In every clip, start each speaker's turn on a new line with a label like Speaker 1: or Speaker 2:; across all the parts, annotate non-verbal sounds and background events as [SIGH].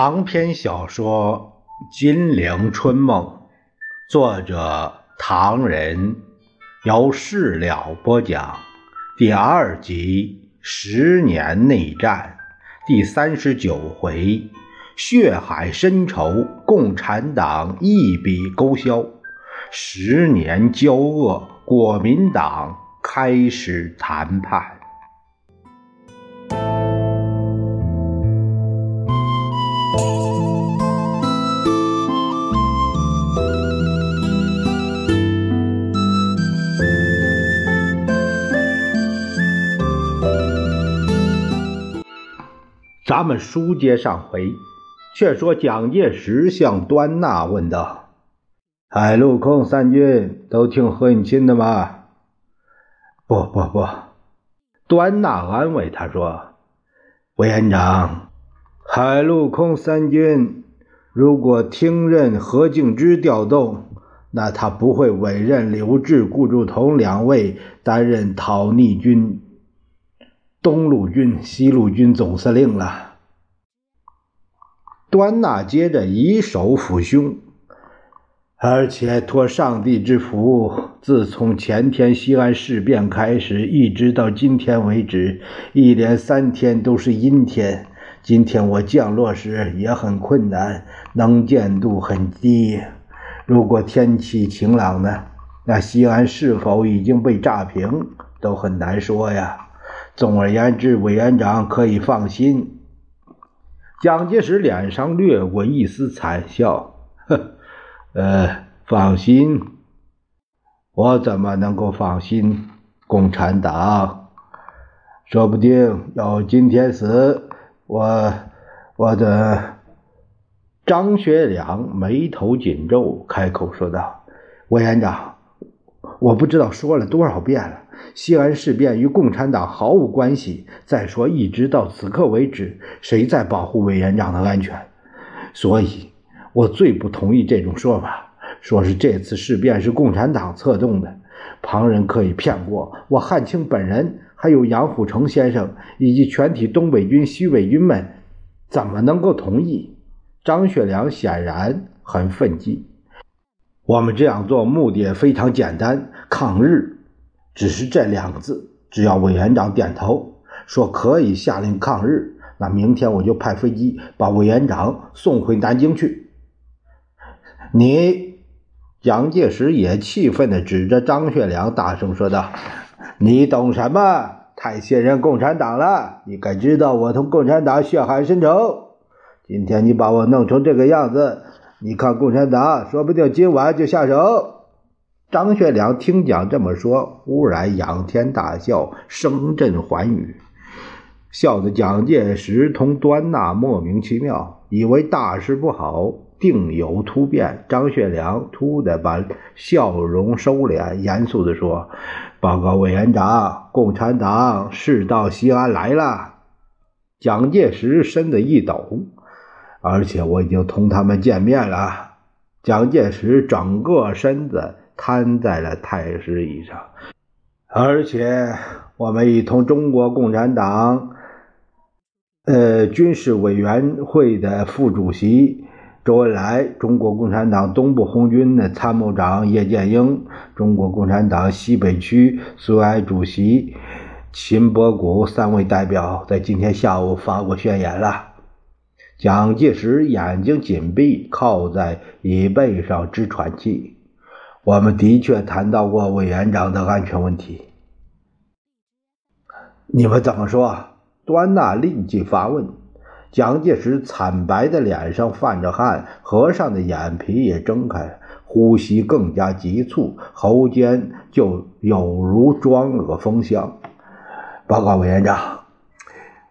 Speaker 1: 长篇小说《金陵春梦》，作者唐人，由事了播讲。第二集《十年内战》第三十九回：血海深仇，共产党一笔勾销；十年交恶，国民党开始谈判。咱们书接上回，却说蒋介石向端纳问道：“海陆空三军都听何应钦的吗？”“不不不。”端纳安慰他说：“委员长，海陆空三军如果听任何敬之调动，那他不会委任刘志、顾祝同两位担任讨逆军。”东路军、西路军总司令了。端纳接着以手抚胸，而且托上帝之福，自从前天西安事变开始，一直到今天为止，一连三天都是阴天。今天我降落时也很困难，能见度很低。如果天气晴朗呢？那西安是否已经被炸平，都很难说呀。总而言之，委员长可以放心。蒋介石脸上掠过一丝惨笑，呵，呃，放心，我怎么能够放心？共产党说不定要今天死，我，我的。张学良眉头紧皱，开口说道：“委员长，我不知道说了多少遍了。”西安事变与共产党毫无关系。再说，一直到此刻为止，谁在保护委员长的安全？所以，我最不同意这种说法，说是这次事变是共产党策动的。旁人可以骗过我，汉卿本人，还有杨虎城先生以及全体东北军、西北军们，怎么能够同意？张学良显然很愤激。我们这样做目的非常简单：抗日。只是这两个字，只要委员长点头说可以下令抗日，那明天我就派飞机把委员长送回南京去。你，蒋介石也气愤地指着张学良大声说道：“你懂什么？太信任共产党了！你该知道我同共产党血海深仇。今天你把我弄成这个样子，你看共产党说不定今晚就下手。”张学良听蒋这么说，忽然仰天大笑，声震寰宇，笑得蒋介石同端纳莫名其妙，以为大事不好，定有突变。张学良突的把笑容收敛，严肃地说：“报告委员长，共产党是到西安来了。”蒋介石身子一抖，而且我已经同他们见面了。蒋介石整个身子。瘫在了太师椅上，而且我们已同中国共产党，呃，军事委员会的副主席周恩来、中国共产党东部红军的参谋长叶剑英、中国共产党西北区苏维埃主席秦伯古三位代表在今天下午发过宣言了。蒋介石眼睛紧闭，靠在椅背上直喘气。我们的确谈到过委员长的安全问题，你们怎么说？端纳立即发问。蒋介石惨白的脸上泛着汗，合上的眼皮也睁开，呼吸更加急促，喉间就有如装了个风箱。报告委员长，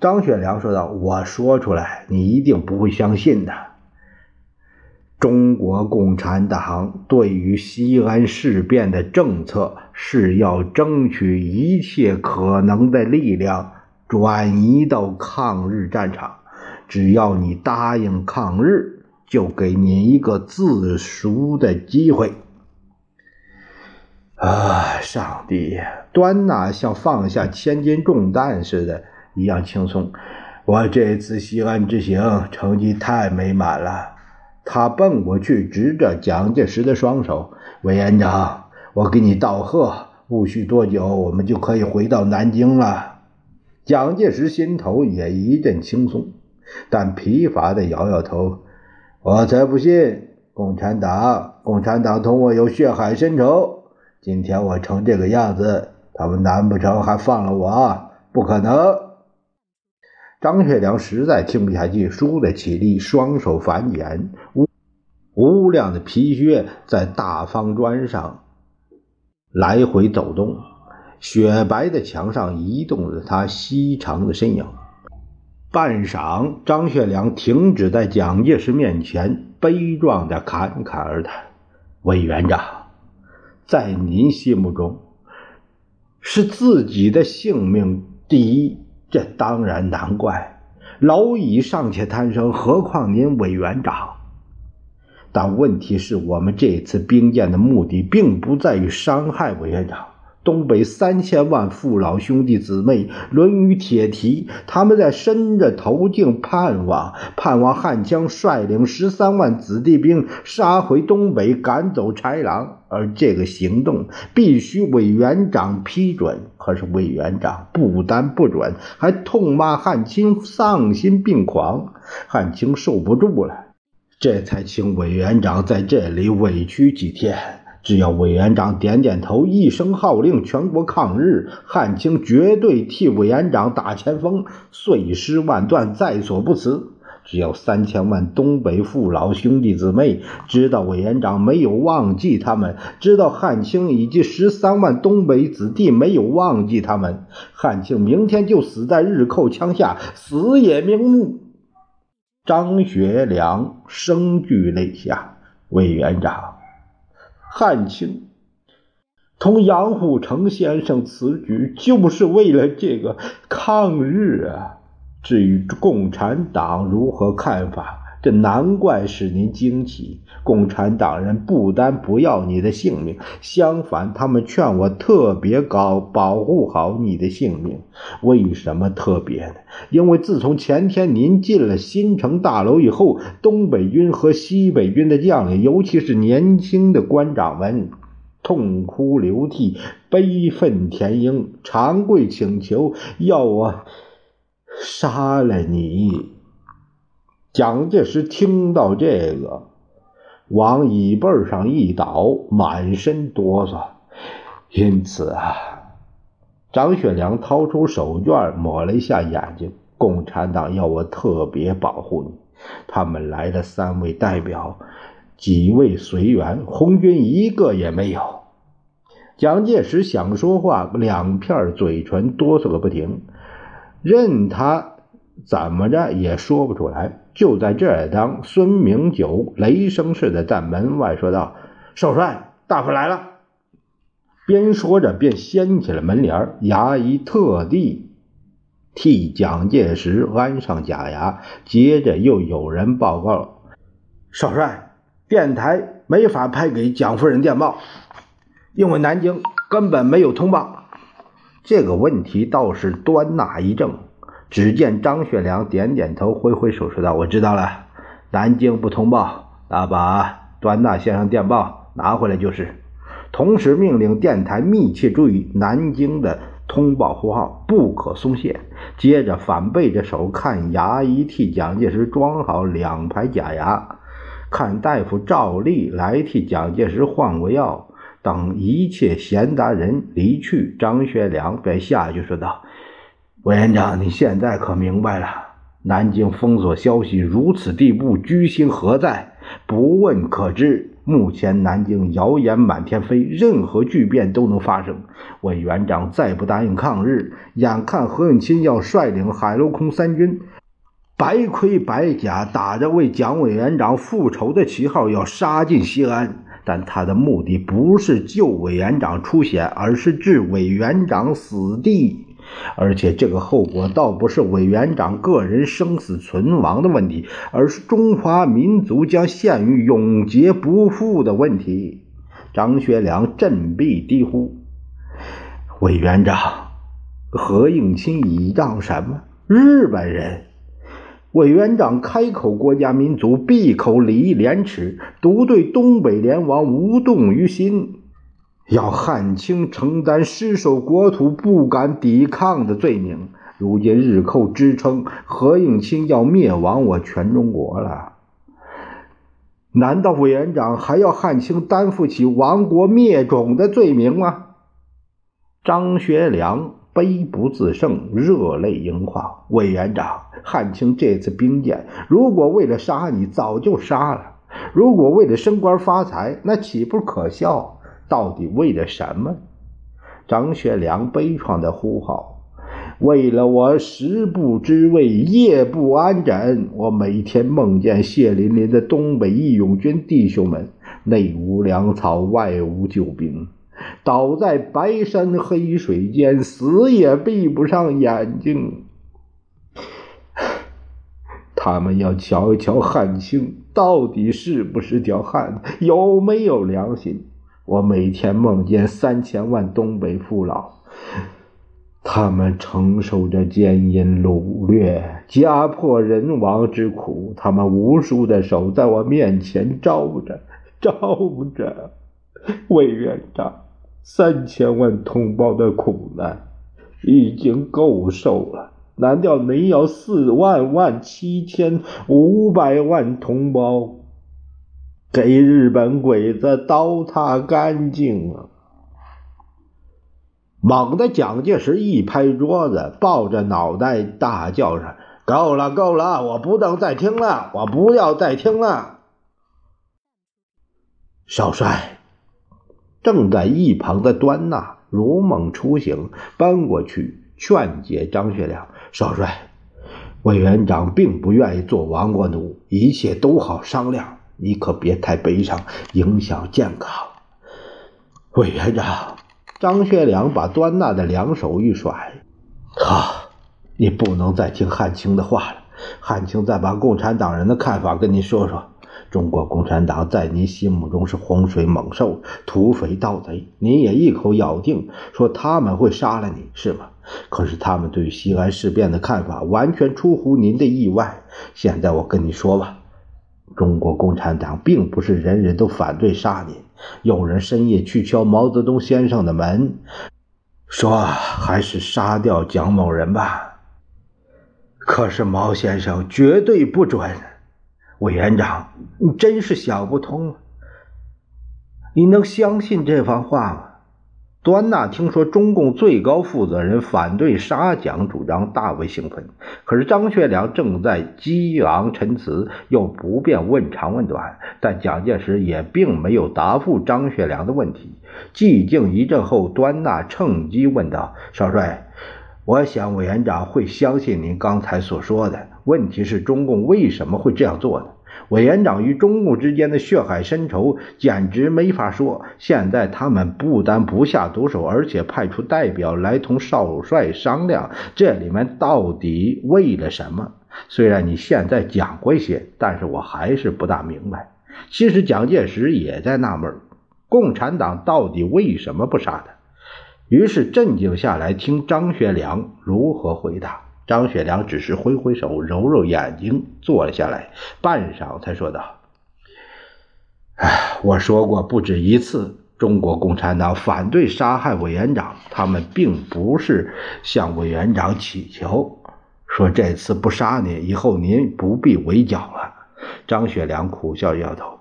Speaker 1: 张学良说道：“我说出来，你一定不会相信的。”中国共产党对于西安事变的政策是要争取一切可能的力量转移到抗日战场。只要你答应抗日，就给你一个自赎的机会。啊，上帝！端纳像放下千斤重担似的，一样轻松。我这次西安之行成绩太美满了。他奔过去，指着蒋介石的双手：“委员长，我给你道贺，不需多久，我们就可以回到南京了。”蒋介石心头也一阵轻松，但疲乏的摇摇头：“我才不信共产党，共产党同我有血海深仇。今天我成这个样子。”他们难不成还放了我？不可能！张学良实在听不下去，倏地起立，双手反眼，无无量的皮靴在大方砖上来回走动，雪白的墙上移动着他细长的身影。半晌，张学良停止在蒋介石面前，悲壮的侃侃而谈：“委员长，在您心目中……”是自己的性命第一，这当然难怪。蝼蚁尚且贪生，何况您委员长？但问题是我们这次兵谏的目的，并不在于伤害委员长。东北三千万父老兄弟姊妹，《论语》铁蹄，他们在伸着头颈盼望，盼望汉江率领十三万子弟兵杀回东北，赶走豺狼。而这个行动必须委员长批准。可是委员长不但不准，还痛骂汉卿丧心病狂。汉卿受不住了，这才请委员长在这里委屈几天。只要委员长点点头，一声号令，全国抗日，汉卿绝对替委员长打前锋，碎尸万段，在所不辞。只要三千万东北父老兄弟姊妹知道委员长没有忘记他们，知道汉卿以及十三万东北子弟没有忘记他们，汉卿明天就死在日寇枪下，死也瞑目。张学良声俱泪下，委员长。汉卿同杨虎城先生此举，就是为了这个抗日啊。至于共产党如何看法，这难怪使您惊奇。共产党人不但不要你的性命，相反，他们劝我特别高保护好你的性命。为什么特别呢？因为自从前天您进了新城大楼以后，东北军和西北军的将领，尤其是年轻的官长们，痛哭流涕，悲愤填膺，长跪请求，要我杀了你。蒋介石听到这个，往椅背上一倒，满身哆嗦。因此啊，张学良掏出手绢抹了一下眼睛。共产党要我特别保护你。他们来了三位代表，几位随员，红军一个也没有。蒋介石想说话，两片嘴唇哆嗦个不停，任他怎么着也说不出来。就在这儿当，孙明九雷声似的在门外说道：“少帅，大夫来了。”边说着边掀起了。门帘牙医特地替蒋介石安上假牙。接着又有人报告：“少帅，电台没法派给蒋夫人电报，因为南京根本没有通报。”这个问题倒是端纳一正。只见张学良点点头，挥挥手说道：“我知道了，南京不通报，那把端纳先生电报拿回来就是。同时命令电台密切注意南京的通报呼号，不可松懈。接着反背着手看牙医替蒋介石装好两排假牙，看大夫照例来替蒋介石换过药。等一切闲杂人离去，张学良便下去说道。”委员长，你现在可明白了？南京封锁消息如此地步，居心何在？不问可知。目前南京谣言满天飞，任何巨变都能发生。委员长再不答应抗日，眼看何应钦要率领海陆空三军，白盔白甲，打着为蒋委员长复仇的旗号，要杀进西安。但他的目的不是救委员长出险，而是置委员长死地。而且这个后果倒不是委员长个人生死存亡的问题，而是中华民族将陷于永劫不复的问题。张学良振臂低呼：“委员长，何应钦倚仗什么？日本人委员长开口国家民族，闭口礼义廉耻，独对东北联王无动于心，要汉卿承担失守国土、不敢抵抗的罪名。如今日寇支称何应钦要灭亡我全中国了，难道委员长还要汉卿担负起亡国灭种的罪名吗？张学良。悲不自胜，热泪盈眶。委员长，汉卿这次兵谏，如果为了杀你，早就杀了；如果为了升官发财，那岂不可笑？到底为了什么？张学良悲怆的呼号：“为了我食不知味，夜不安枕。我每天梦见血淋淋的东北义勇军弟兄们，内无粮草，外无救兵。”倒在白山黑水间，死也闭不上眼睛。[SIGHS] 他们要瞧一瞧汉卿到底是不是条汉子，有没有良心。我每天梦见三千万东北父老，他们承受着奸淫掳掠、家破人亡之苦，他们无数的手在我面前招着，招着，委员长。三千万同胞的苦难已经够受了，难道您要四万万七千五百万同胞给日本鬼子刀踏干净啊？猛地，蒋介石一拍桌子，抱着脑袋大叫着：“够了，够了！我不能再听了，我不要再听了！”少帅。正在一旁的端纳如梦初醒，搬过去劝解张学良少帅：“委员长并不愿意做亡国奴，一切都好商量，你可别太悲伤，影响健康。”委员长，张学良把端纳的两手一甩：“好，你不能再听汉卿的话了。汉卿再把共产党人的看法跟你说说。”中国共产党在你心目中是洪水猛兽、土匪盗贼，你也一口咬定说他们会杀了你，是吗？可是他们对西安事变的看法完全出乎您的意外。现在我跟你说吧，中国共产党并不是人人都反对杀您，有人深夜去敲毛泽东先生的门，说还是杀掉蒋某人吧。可是毛先生绝对不准。委员长，你真是想不通！你能相信这番话吗？端纳听说中共最高负责人反对杀蒋主张，大为兴奋。可是张学良正在激昂陈词，又不便问长问短，但蒋介石也并没有答复张学良的问题。寂静一阵后，端纳趁机问道：“少帅，我想委员长会相信您刚才所说的。”问题是中共为什么会这样做呢？委员长与中共之间的血海深仇简直没法说。现在他们不但不下毒手，而且派出代表来同少帅商量，这里面到底为了什么？虽然你现在讲过一些，但是我还是不大明白。其实蒋介石也在纳闷，共产党到底为什么不杀他？于是镇静下来，听张学良如何回答。张学良只是挥挥手，揉揉眼睛，坐了下来，半晌才说道：“哎，我说过不止一次，中国共产党反对杀害委员长，他们并不是向委员长乞求，说这次不杀您，以后您不必围剿了。”张学良苦笑摇头：“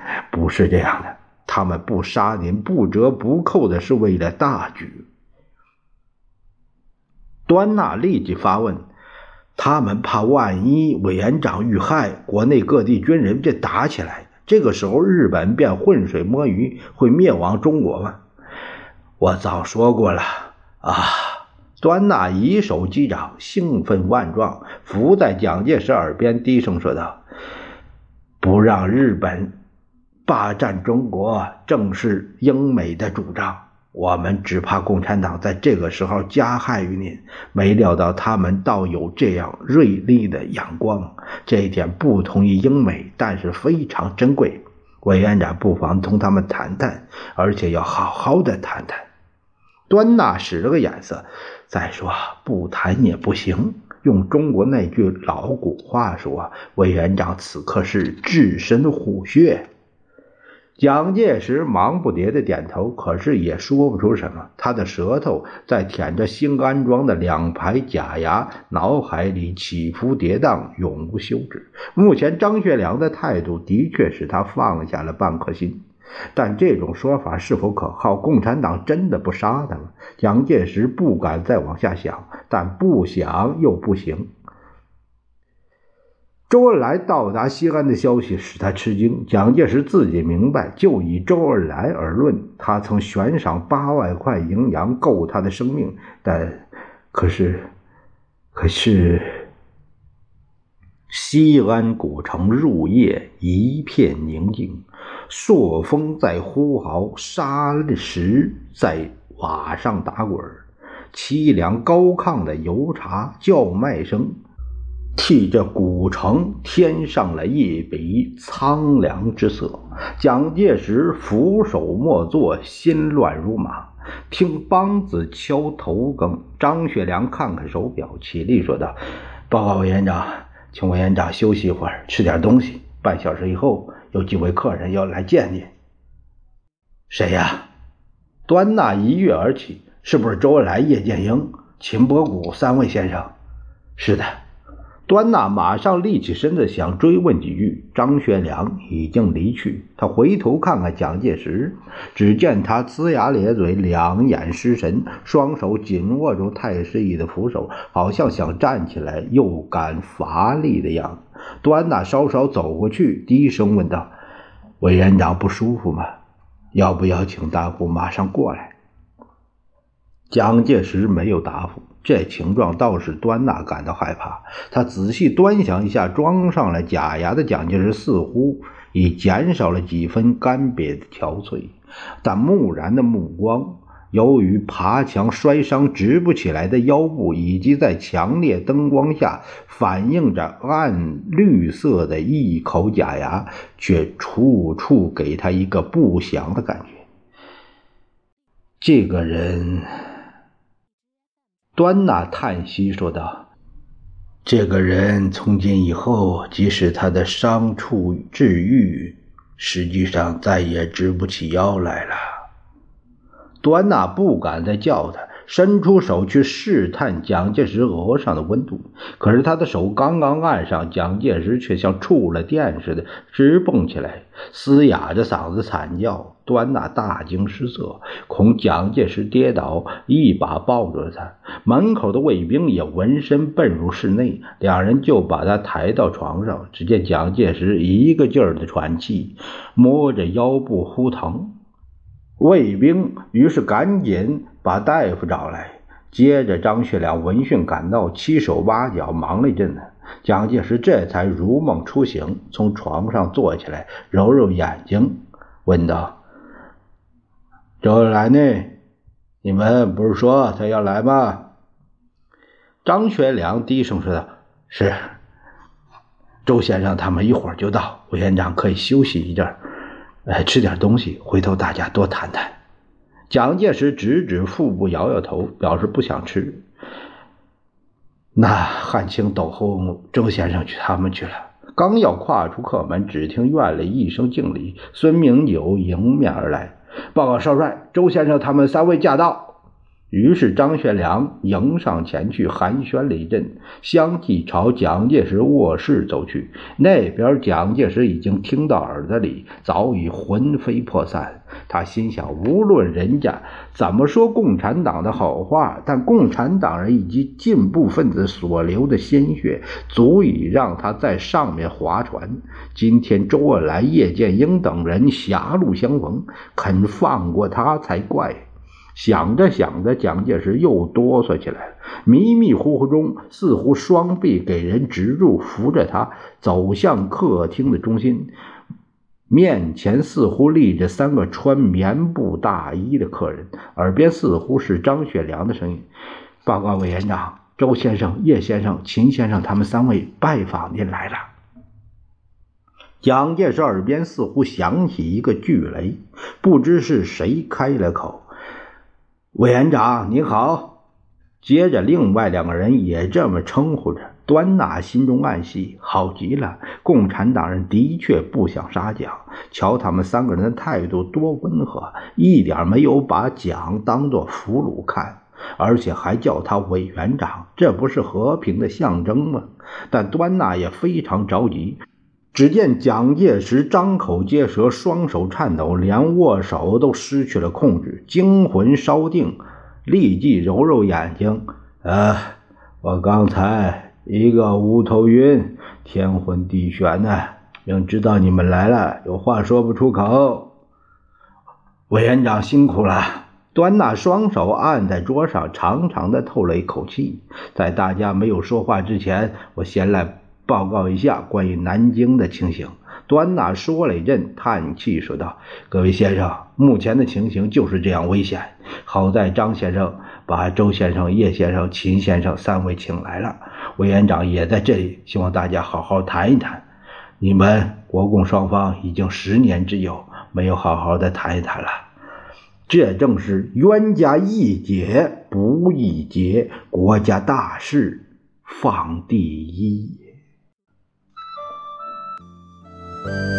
Speaker 1: [LAUGHS] 不是这样的，他们不杀您，不折不扣的是为了大局。”端纳立即发问：“他们怕万一委员长遇害，国内各地军人便打起来，这个时候日本便浑水摸鱼，会灭亡中国吗？”我早说过了啊！端纳以手击掌，兴奋万状，伏在蒋介石耳边低声说道：“不让日本霸占中国，正是英美的主张。”我们只怕共产党在这个时候加害于您，没料到他们倒有这样锐利的眼光。这一点不同于英美，但是非常珍贵。委员长不妨同他们谈谈，而且要好好的谈谈。端纳使了个眼色，再说不谈也不行。用中国那句老古话说，委员长此刻是置身虎穴。蒋介石忙不迭的点头，可是也说不出什么。他的舌头在舔着新安装的两排假牙，脑海里起伏跌宕，永无休止。目前张学良的态度的确使他放下了半颗心，但这种说法是否可靠？共产党真的不杀他了？蒋介石不敢再往下想，但不想又不行。周恩来到达西安的消息使他吃惊。蒋介石自己明白，就以周恩来而论，他曾悬赏八万块银洋够他的生命。但可是，可是，西安古城入夜一片宁静，朔风在呼号，沙石在瓦上打滚，凄凉高亢的油茶叫卖声。替这古城添上了一笔苍凉之色。蒋介石俯首莫坐，心乱如麻。听梆子敲头更，张学良看看手表，起立说道：“报告委员长，请委员长休息一会儿，吃点东西。半小时以后，有几位客人要来见您。”“谁呀？”端纳一跃而起，“是不是周恩来、叶剑英、秦伯古三位先生？”“是的。”端纳马上立起身子，想追问几句。张学良已经离去，他回头看看蒋介石，只见他龇牙咧嘴，两眼失神，双手紧握住太师椅的扶手，好像想站起来又感乏力的样子。端纳稍稍走过去，低声问道：“委员长不舒服吗？要不要请大夫马上过来？”蒋介石没有答复。这情状倒是端纳感到害怕。他仔细端详一下装上了假牙的蒋介石，似乎已减少了几分干瘪的憔悴，但木然的目光，由于爬墙摔伤直不起来的腰部，以及在强烈灯光下反映着暗绿色的一口假牙，却处处给他一个不祥的感觉。这个人。端纳叹息说道：“这个人从今以后，即使他的伤处治愈，实际上再也直不起腰来了。”端纳不敢再叫他。伸出手去试探蒋介石额上的温度，可是他的手刚刚按上，蒋介石却像触了电似的直蹦起来，嘶哑着嗓子惨叫。端纳大惊失色，恐蒋介石跌倒，一把抱住了他。门口的卫兵也闻声奔入室内，两人就把他抬到床上。只见蒋介石一个劲儿的喘气，摸着腰部呼疼。卫兵于是赶紧把大夫找来。接着，张学良闻讯赶到，七手八脚忙了一阵子。蒋介石这才如梦初醒，从床上坐起来，揉揉眼睛，问道：“周恩来呢？你们不是说他要来吗？”张学良低声说道：“是，周先生他们一会儿就到，委员长可以休息一阵。”哎，吃点东西，回头大家多谈谈。蒋介石指指腹部，摇摇头，表示不想吃。那汉卿等候周先生去他们去了。刚要跨出客门，只听院里一声敬礼，孙明九迎面而来，报告少帅，周先生他们三位驾到。于是张学良迎上前去，寒暄了一阵，相继朝蒋介石卧室走去。那边蒋介石已经听到耳朵里，早已魂飞魄散。他心想：无论人家怎么说共产党的好话，但共产党人以及进步分子所流的鲜血，足以让他在上面划船。今天周恩来、叶剑英等人狭路相逢，肯放过他才怪。想着想着，蒋介石又哆嗦起来了。迷迷糊糊中，似乎双臂给人直住，扶着他走向客厅的中心。面前似乎立着三个穿棉布大衣的客人，耳边似乎是张学良的声音：“报告委员长，周先生、叶先生、秦先生他们三位拜访您来了。”蒋介石耳边似乎响起一个巨雷，不知是谁开了口。委员长您好，接着，另外两个人也这么称呼着。端纳心中暗喜，好极了！共产党人的确不想杀蒋。瞧他们三个人的态度多温和，一点没有把蒋当作俘虏看，而且还叫他委员长，这不是和平的象征吗？但端纳也非常着急。只见蒋介石张口结舌，双手颤抖，连握手都失去了控制，惊魂稍定，立即揉揉眼睛：“呃，我刚才……”一个无头晕，天昏地眩的，明知道你们来了，有话说不出口。委员长辛苦了。端纳双手按在桌上，长长的透了一口气。在大家没有说话之前，我先来报告一下关于南京的情形。端纳说了一阵，叹气说道：“各位先生，目前的情形就是这样危险。好在张先生把周先生、叶先生、秦先生三位请来了。”委员长也在这里，希望大家好好谈一谈。你们国共双方已经十年之久，没有好好的谈一谈了。这正是冤家宜解不宜结，国家大事放第一。Bye.